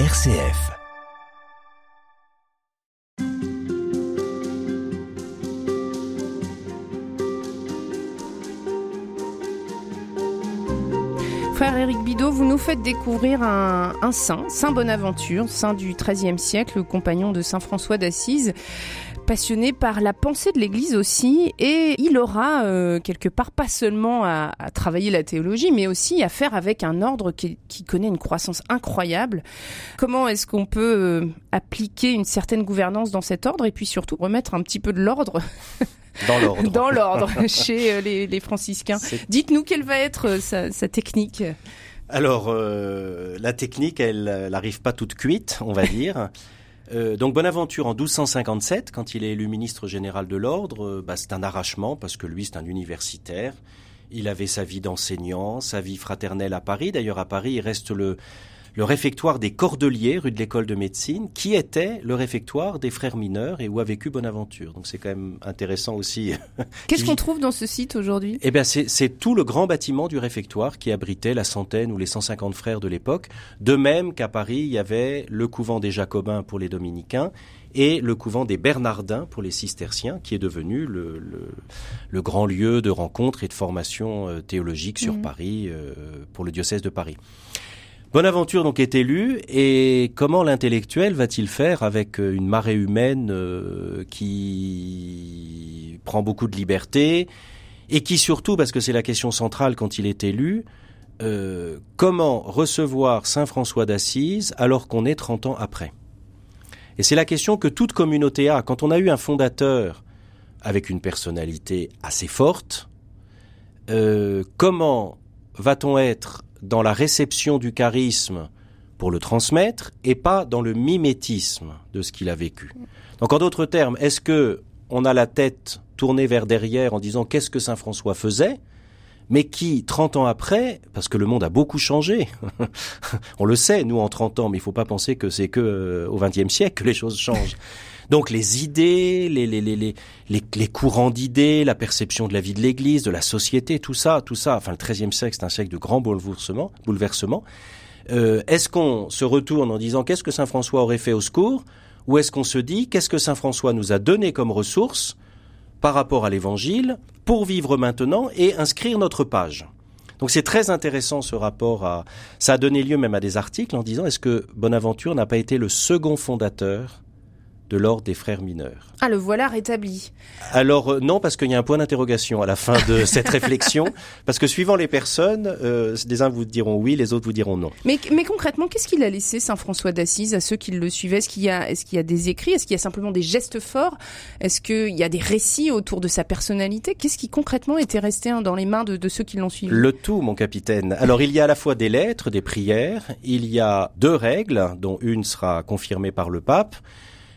RCF. Frère Éric Bidot, vous nous faites découvrir un, un saint, Saint Bonaventure, saint du XIIIe siècle, compagnon de Saint François d'Assise, passionné par la pensée de l'Église aussi, et il aura euh, quelque part pas seulement à, à, travailler la théologie, mais aussi à faire avec un ordre qui, qui connaît une croissance incroyable. Comment est-ce qu'on peut euh, appliquer une certaine gouvernance dans cet ordre, et puis surtout remettre un petit peu de l'ordre Dans l'ordre. Dans l'ordre, chez euh, les, les, franciscains. Dites-nous quelle va être sa, sa technique. Alors, euh, la technique, elle n'arrive pas toute cuite, on va dire. Euh, donc Bonaventure en 1257, quand il est élu ministre général de l'ordre, euh, bah, c'est un arrachement parce que lui c'est un universitaire. Il avait sa vie d'enseignant, sa vie fraternelle à Paris. D'ailleurs à Paris il reste le, le réfectoire des Cordeliers, rue de l'école de médecine, qui était le réfectoire des frères mineurs et où a vécu Bonaventure. Donc c'est quand même intéressant aussi. Qu'est-ce qu'on trouve dans ce site aujourd'hui? Eh bien c'est tout le grand bâtiment du réfectoire qui abritait la centaine ou les 150 frères de l'époque. De même qu'à Paris, il y avait le couvent des Jacobins pour les dominicains et le couvent des Bernardins pour les cisterciens, qui est devenu le, le, le grand lieu de rencontre et de formation euh, théologique sur mmh. Paris euh, pour le diocèse de Paris. Bonaventure donc est élu et comment l'intellectuel va-t-il faire avec euh, une marée humaine euh, qui prend beaucoup de liberté et qui surtout, parce que c'est la question centrale quand il est élu, euh, comment recevoir Saint François d'Assise alors qu'on est 30 ans après? Et c'est la question que toute communauté a. Quand on a eu un fondateur avec une personnalité assez forte, comment va-t-on être dans la réception du charisme pour le transmettre et pas dans le mimétisme de ce qu'il a vécu. Donc en d'autres termes, est-ce que on a la tête tournée vers derrière en disant qu'est-ce que Saint François faisait mais qui, 30 ans après, parce que le monde a beaucoup changé, on le sait, nous, en 30 ans, mais il faut pas penser que c'est que euh, au XXe siècle que les choses changent. Donc les idées, les, les, les, les, courants d'idées, la perception de la vie de l'Église, de la société, tout ça, tout ça, enfin le XIIIe siècle, c'est un siècle de grands bouleversements. bouleversements. Euh, est-ce qu'on se retourne en disant qu'est-ce que Saint François aurait fait au secours? Ou est-ce qu'on se dit qu'est-ce que Saint François nous a donné comme ressources par rapport à l'Évangile pour vivre maintenant et inscrire notre page? Donc c'est très intéressant ce rapport à... Ça a donné lieu même à des articles en disant est-ce que Bonaventure n'a pas été le second fondateur de l'ordre des frères mineurs. Ah, le voilà rétabli. Alors euh, non, parce qu'il y a un point d'interrogation à la fin de cette réflexion, parce que suivant les personnes, euh, des uns vous diront oui, les autres vous diront non. Mais, mais concrètement, qu'est-ce qu'il a laissé Saint François d'Assise à ceux qui le suivaient? Est-ce qu'il y a, est-ce qu'il y a des écrits? Est-ce qu'il y a simplement des gestes forts? Est-ce qu'il y a des récits autour de sa personnalité? Qu'est-ce qui concrètement était resté hein, dans les mains de, de ceux qui l'ont suivi? Le tout, mon capitaine. Alors il y a à la fois des lettres, des prières, il y a deux règles, dont une sera confirmée par le pape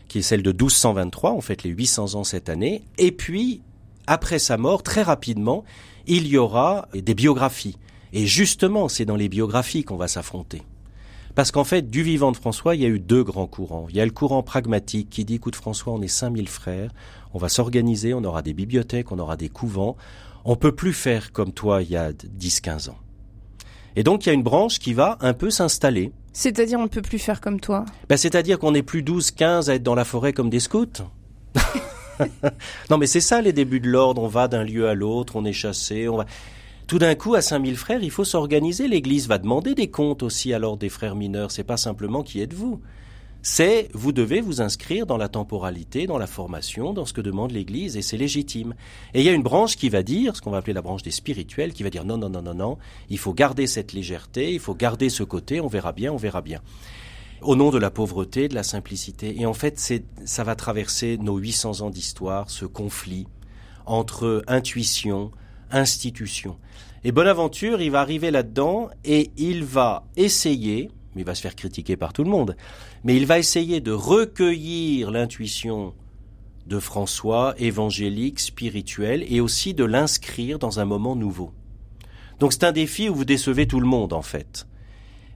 qui est celle de 1223, on fête les 800 ans cette année, et puis, après sa mort, très rapidement, il y aura des biographies. Et justement, c'est dans les biographies qu'on va s'affronter. Parce qu'en fait, du vivant de François, il y a eu deux grands courants. Il y a le courant pragmatique qui dit, écoute François, on est 5000 frères, on va s'organiser, on aura des bibliothèques, on aura des couvents, on peut plus faire comme toi il y a 10-15 ans. Et donc il y a une branche qui va un peu s'installer. C'est-à-dire on ne peut plus faire comme toi ben, C'est-à-dire qu'on n'est plus 12, 15 à être dans la forêt comme des scouts. non mais c'est ça les débuts de l'ordre, on va d'un lieu à l'autre, on est chassé, on va... Tout d'un coup, à 5000 frères, il faut s'organiser. L'Église va demander des comptes aussi à l'ordre des frères mineurs. C'est pas simplement qui êtes-vous c'est vous devez vous inscrire dans la temporalité, dans la formation, dans ce que demande l'Église, et c'est légitime. Et il y a une branche qui va dire, ce qu'on va appeler la branche des spirituels, qui va dire non, non, non, non, non, il faut garder cette légèreté, il faut garder ce côté, on verra bien, on verra bien. Au nom de la pauvreté, de la simplicité. Et en fait, c'est, ça va traverser nos 800 ans d'histoire, ce conflit entre intuition, institution. Et Bonaventure, il va arriver là-dedans et il va essayer, mais il va se faire critiquer par tout le monde, mais il va essayer de recueillir l'intuition de François, évangélique, spirituel, et aussi de l'inscrire dans un moment nouveau. Donc c'est un défi où vous décevez tout le monde en fait.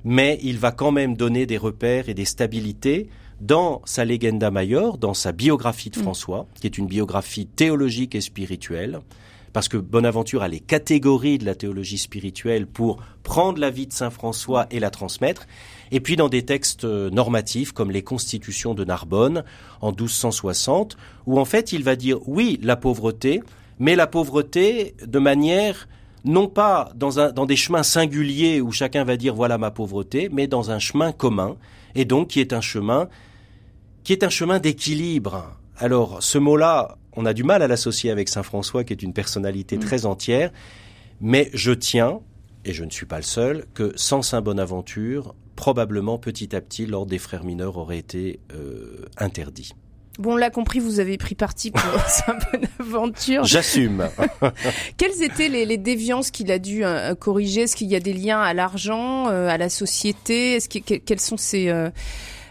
Mais il va quand même donner des repères et des stabilités dans sa Legenda Major, dans sa biographie de mm. François, qui est une biographie théologique et spirituelle, parce que Bonaventure a les catégories de la théologie spirituelle pour prendre la vie de Saint François et la transmettre, et puis dans des textes euh, normatifs comme les Constitutions de Narbonne en 1260, où en fait il va dire oui, la pauvreté, mais la pauvreté de manière non pas dans, un, dans des chemins singuliers où chacun va dire voilà ma pauvreté, mais dans un chemin commun, et donc qui est un chemin qui est un chemin d'équilibre. Alors ce mot-là, on a du mal à l'associer avec Saint François, qui est une personnalité mm. très entière, mais je tiens, et je ne suis pas le seul, que sans Saint Bonaventure, probablement petit à petit, l'ordre des frères mineurs aurait été euh, interdit. Bon, on l'a compris, vous avez pris parti pour Saint Bonaventure. J'assume. Quelles étaient les, déviances qu'il a dû euh, corriger? Est-ce qu'il y a des liens à l'argent, euh, à la société? Est-ce que, quels sont ces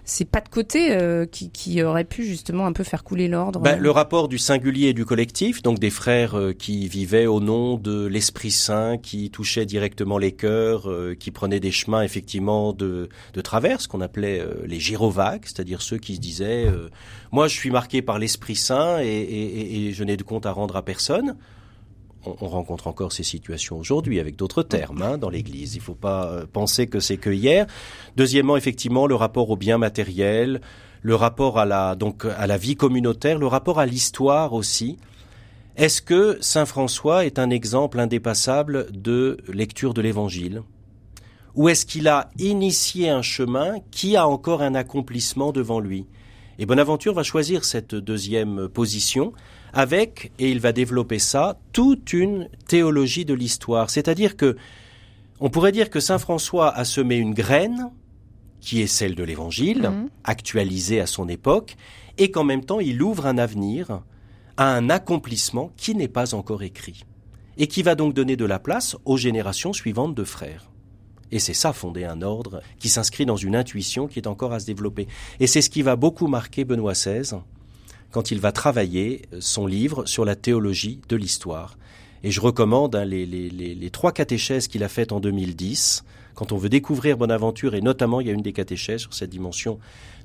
c'est pas de côté euh, qui, qui aurait pu justement un peu faire couler l'ordre. Ben, Le rapport du singulier et du collectif, donc des frères euh, qui vivaient au nom de l'Esprit Saint, qui touchaient directement les cœurs, euh, qui prenaient des chemins effectivement de, de travers, ce qu'on appelait les gyrovagues, c'est-à-dire ceux qui se disaient moi je suis marqué par l'Esprit Saint et je n'ai de compte à rendre à personne on, rencontre encore ces situations aujourd'hui avec d'autres termes hein, dans l'Église. Il ne faut pas euh, penser que c'est que hier. Deuxièmement, effectivement, le rapport au bien matériel, le rapport à la à la vie communautaire, le rapport à l'histoire aussi. Est-ce que saint François est un exemple indépassable de lecture de l'Évangile? Ou est-ce qu'il a initié un chemin qui a encore un accomplissement devant lui? Et Bonaventure va choisir cette deuxième position avec, et il va développer ça, toute une théologie de l'histoire. C'est-à-dire que, on pourrait dire que Saint François a semé une graine, qui est celle de l'Évangile, mhm. actualisée à son époque, et qu'en même temps il ouvre un avenir à un accomplissement qui n'est pas encore écrit, et qui va donc donner de la place aux générations suivantes de frères. Et c'est ça fonder un ordre qui s'inscrit dans une intuition qui est encore à se développer. Et c'est ce qui va beaucoup marquer Benoît XVI, quand il va travailler son livre sur la théologie de l'histoire. Et je recommande hein, les, les, les, trois catéchèses qu'il a faites en 2010. Quand on veut découvrir Bonaventure, et notamment il y a une des catéchèses sur cette dimension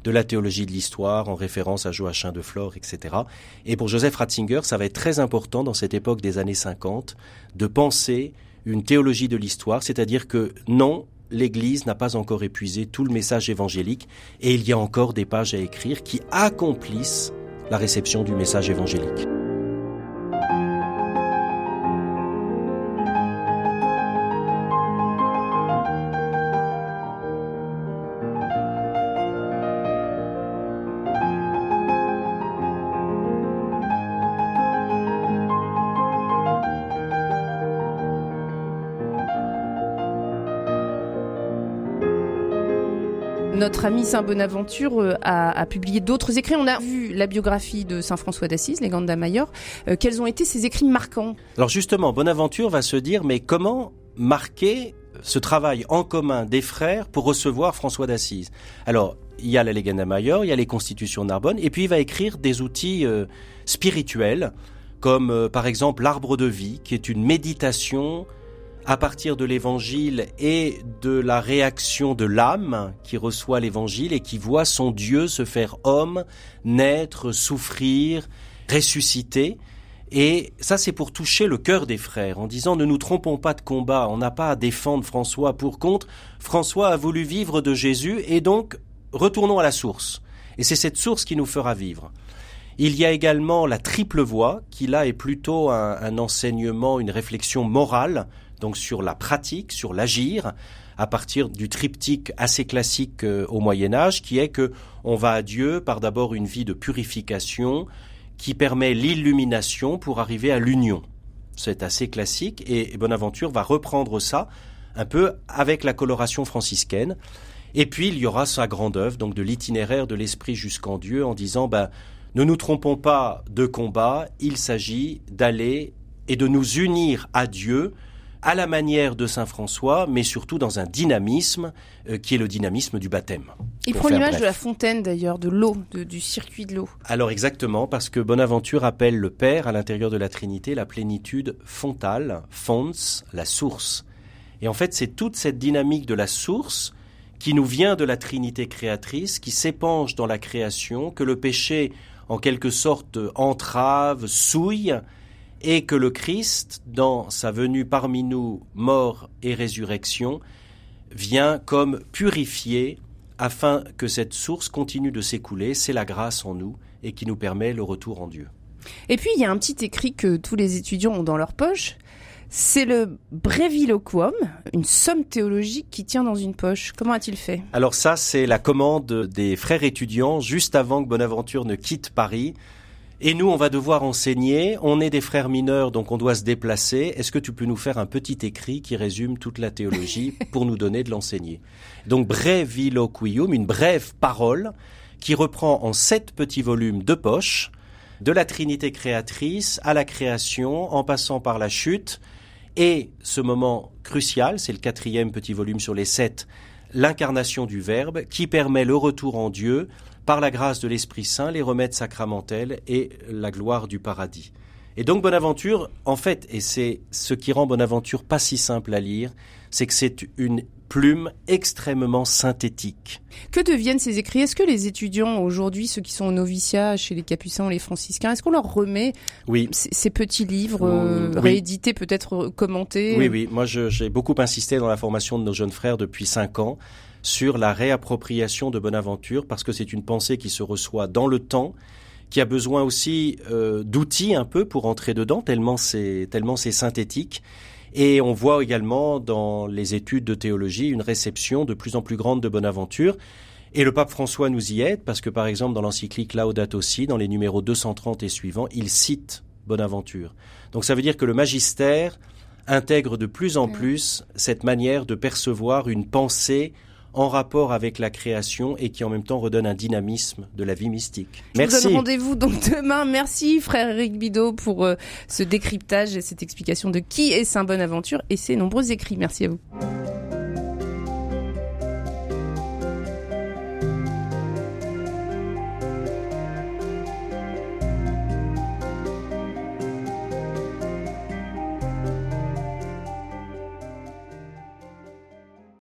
de la théologie de l'histoire, en référence à Joachim de Flore, etc. Et pour Joseph Ratzinger, ça va être très important dans cette époque des années 50 de penser une théologie de l'histoire, c'est-à-dire que non, l'Église n'a pas encore épuisé tout le message évangélique et il y a encore des pages à écrire qui accomplissent la réception du message évangélique. Notre ami Saint Bonaventure euh, a, publié d'autres écrits. On a vu la biographie de Saint François d'Assise, les Ganda Mayor. Euh, quels ont été ces écrits marquants? Alors justement, Bonaventure va se dire, mais comment marquer ce travail en commun des frères pour recevoir François d'Assise? Alors, il y a la Legenda Mayor, il y a les Constitutions de Narbonne, et puis il va écrire des outils euh, spirituels, comme par exemple l'arbre de vie, qui est une méditation à partir de l'évangile et de la réaction de l'âme qui reçoit l'évangile et qui voit son Dieu se faire homme, naître, souffrir, ressusciter. Et ça, c'est pour toucher le cœur des frères, en disant ne nous trompons pas de combat, on n'a pas à défendre François. Pour contre, François a voulu vivre de Jésus, et donc retournons à la source. Et c'est cette source qui nous fera vivre. Il y a également la triple voie, qui là est plutôt un, un enseignement, une réflexion morale donc sur la pratique, sur l'agir, à partir du triptyque assez classique euh, au Moyen Âge, qui est que on va à Dieu par d'abord une vie de purification qui permet l'illumination pour arriver à l'union. C'est assez classique et Bonaventure va reprendre ça un peu avec la coloration franciscaine. Et puis il y aura sa grande œuvre, donc de l'itinéraire de l'esprit jusqu'en Dieu, en disant ben ne nous trompons pas de combat, il s'agit d'aller et de nous unir à Dieu à la manière de Saint François, mais surtout dans un dynamisme euh, qui est le dynamisme du baptême. Il prend l'image de la fontaine d'ailleurs, de l'eau, du circuit de l'eau. Alors exactement, parce que Bonaventure appelle le Père à l'intérieur de la Trinité la plénitude fontale, fons, la source. Et en fait, c'est toute cette dynamique de la source qui nous vient de la Trinité créatrice, qui s'épanche dans la création, que le péché, en quelque sorte, entrave, souille, et que le Christ, dans sa venue parmi nous, mort et résurrection, vient comme purifier afin que cette source continue de s'écouler. C'est la grâce en nous et qui nous permet le retour en Dieu. Et puis il y a un petit écrit que tous les étudiants ont dans leur poche. C'est le Breviloquum, une somme théologique qui tient dans une poche. Comment a-t-il fait? Alors ça, c'est la commande des frères étudiants juste avant que Bonaventure ne quitte Paris. Et nous, on va devoir enseigner. On est des frères mineurs, donc on doit se déplacer. Est-ce que tu peux nous faire un petit écrit qui résume toute la théologie pour nous donner de l'enseigner? Donc Breviloquium, une brève parole qui reprend en sept petits volumes de poche, de la Trinité créatrice à la création, en passant par la chute, et ce moment crucial, c'est le quatrième petit volume sur les sept, l'incarnation du Verbe, qui permet le retour en Dieu par la grâce de l'Esprit Saint, les remèdes sacramentels et la gloire du paradis. Et donc Bonaventure, en fait, et c'est ce qui rend Bonaventure pas si simple à lire, c'est que c'est une plume extrêmement synthétique. Que deviennent ces écrits? Est-ce que les étudiants aujourd'hui, ceux qui sont au noviciat chez les Capucins ou les Franciscains, est-ce qu'on leur remet oui. ces, petits livres euh, réédités, peut-être commentés? Oui, oui. Moi, j'ai beaucoup insisté dans la formation de nos jeunes frères depuis cinq ans sur la réappropriation de Bonaventure parce que c'est une pensée qui se reçoit dans le temps qui a besoin aussi euh, d'outils un peu pour entrer dedans tellement c'est tellement c'est synthétique et on voit également dans les études de théologie une réception de plus en plus grande de Bonaventure. Et le pape François nous y aide parce que par exemple dans l'encyclique Laudato Si, dans les numéros 230 et suivants, il cite Bonaventure. Donc ça veut dire que le magistère intègre de plus en plus cette manière de percevoir une pensée en rapport avec la création et qui en même temps redonne un dynamisme de la vie mystique. Merci. Je vous donne rendez-vous donc demain. Merci frère Eric Bidot pour euh, ce décryptage et cette explication de qui est Saint Bonaventure et ses nombreux écrits. Merci à vous.